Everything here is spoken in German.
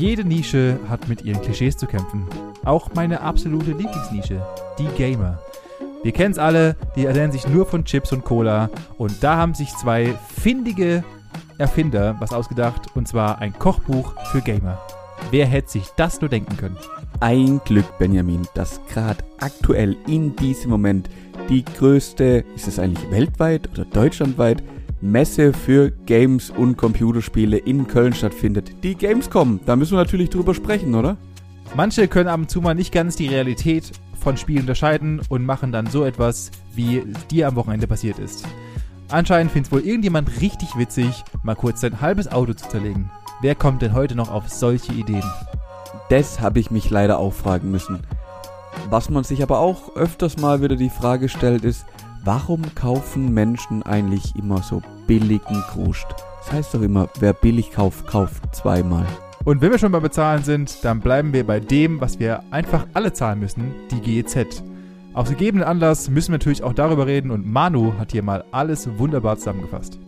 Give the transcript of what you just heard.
Jede Nische hat mit ihren Klischees zu kämpfen. Auch meine absolute Lieblingsnische, die Gamer. Wir kennen es alle, die ernähren sich nur von Chips und Cola. Und da haben sich zwei findige Erfinder was ausgedacht, und zwar ein Kochbuch für Gamer. Wer hätte sich das nur denken können? Ein Glück, Benjamin, dass gerade aktuell in diesem Moment die größte, ist es eigentlich weltweit oder deutschlandweit, Messe für Games und Computerspiele in Köln stattfindet. Die Gamescom, da müssen wir natürlich drüber sprechen, oder? Manche können ab und zu mal nicht ganz die Realität von Spielen unterscheiden und machen dann so etwas, wie dir am Wochenende passiert ist. Anscheinend findet wohl irgendjemand richtig witzig, mal kurz sein halbes Auto zu zerlegen. Wer kommt denn heute noch auf solche Ideen? Das habe ich mich leider auch fragen müssen. Was man sich aber auch öfters mal wieder die Frage stellt, ist, warum kaufen Menschen eigentlich immer so billigen Kruscht? Das heißt doch immer, wer billig kauft, kauft zweimal. Und wenn wir schon beim Bezahlen sind, dann bleiben wir bei dem, was wir einfach alle zahlen müssen, die GEZ. Aus gegebenen Anlass müssen wir natürlich auch darüber reden und Manu hat hier mal alles wunderbar zusammengefasst.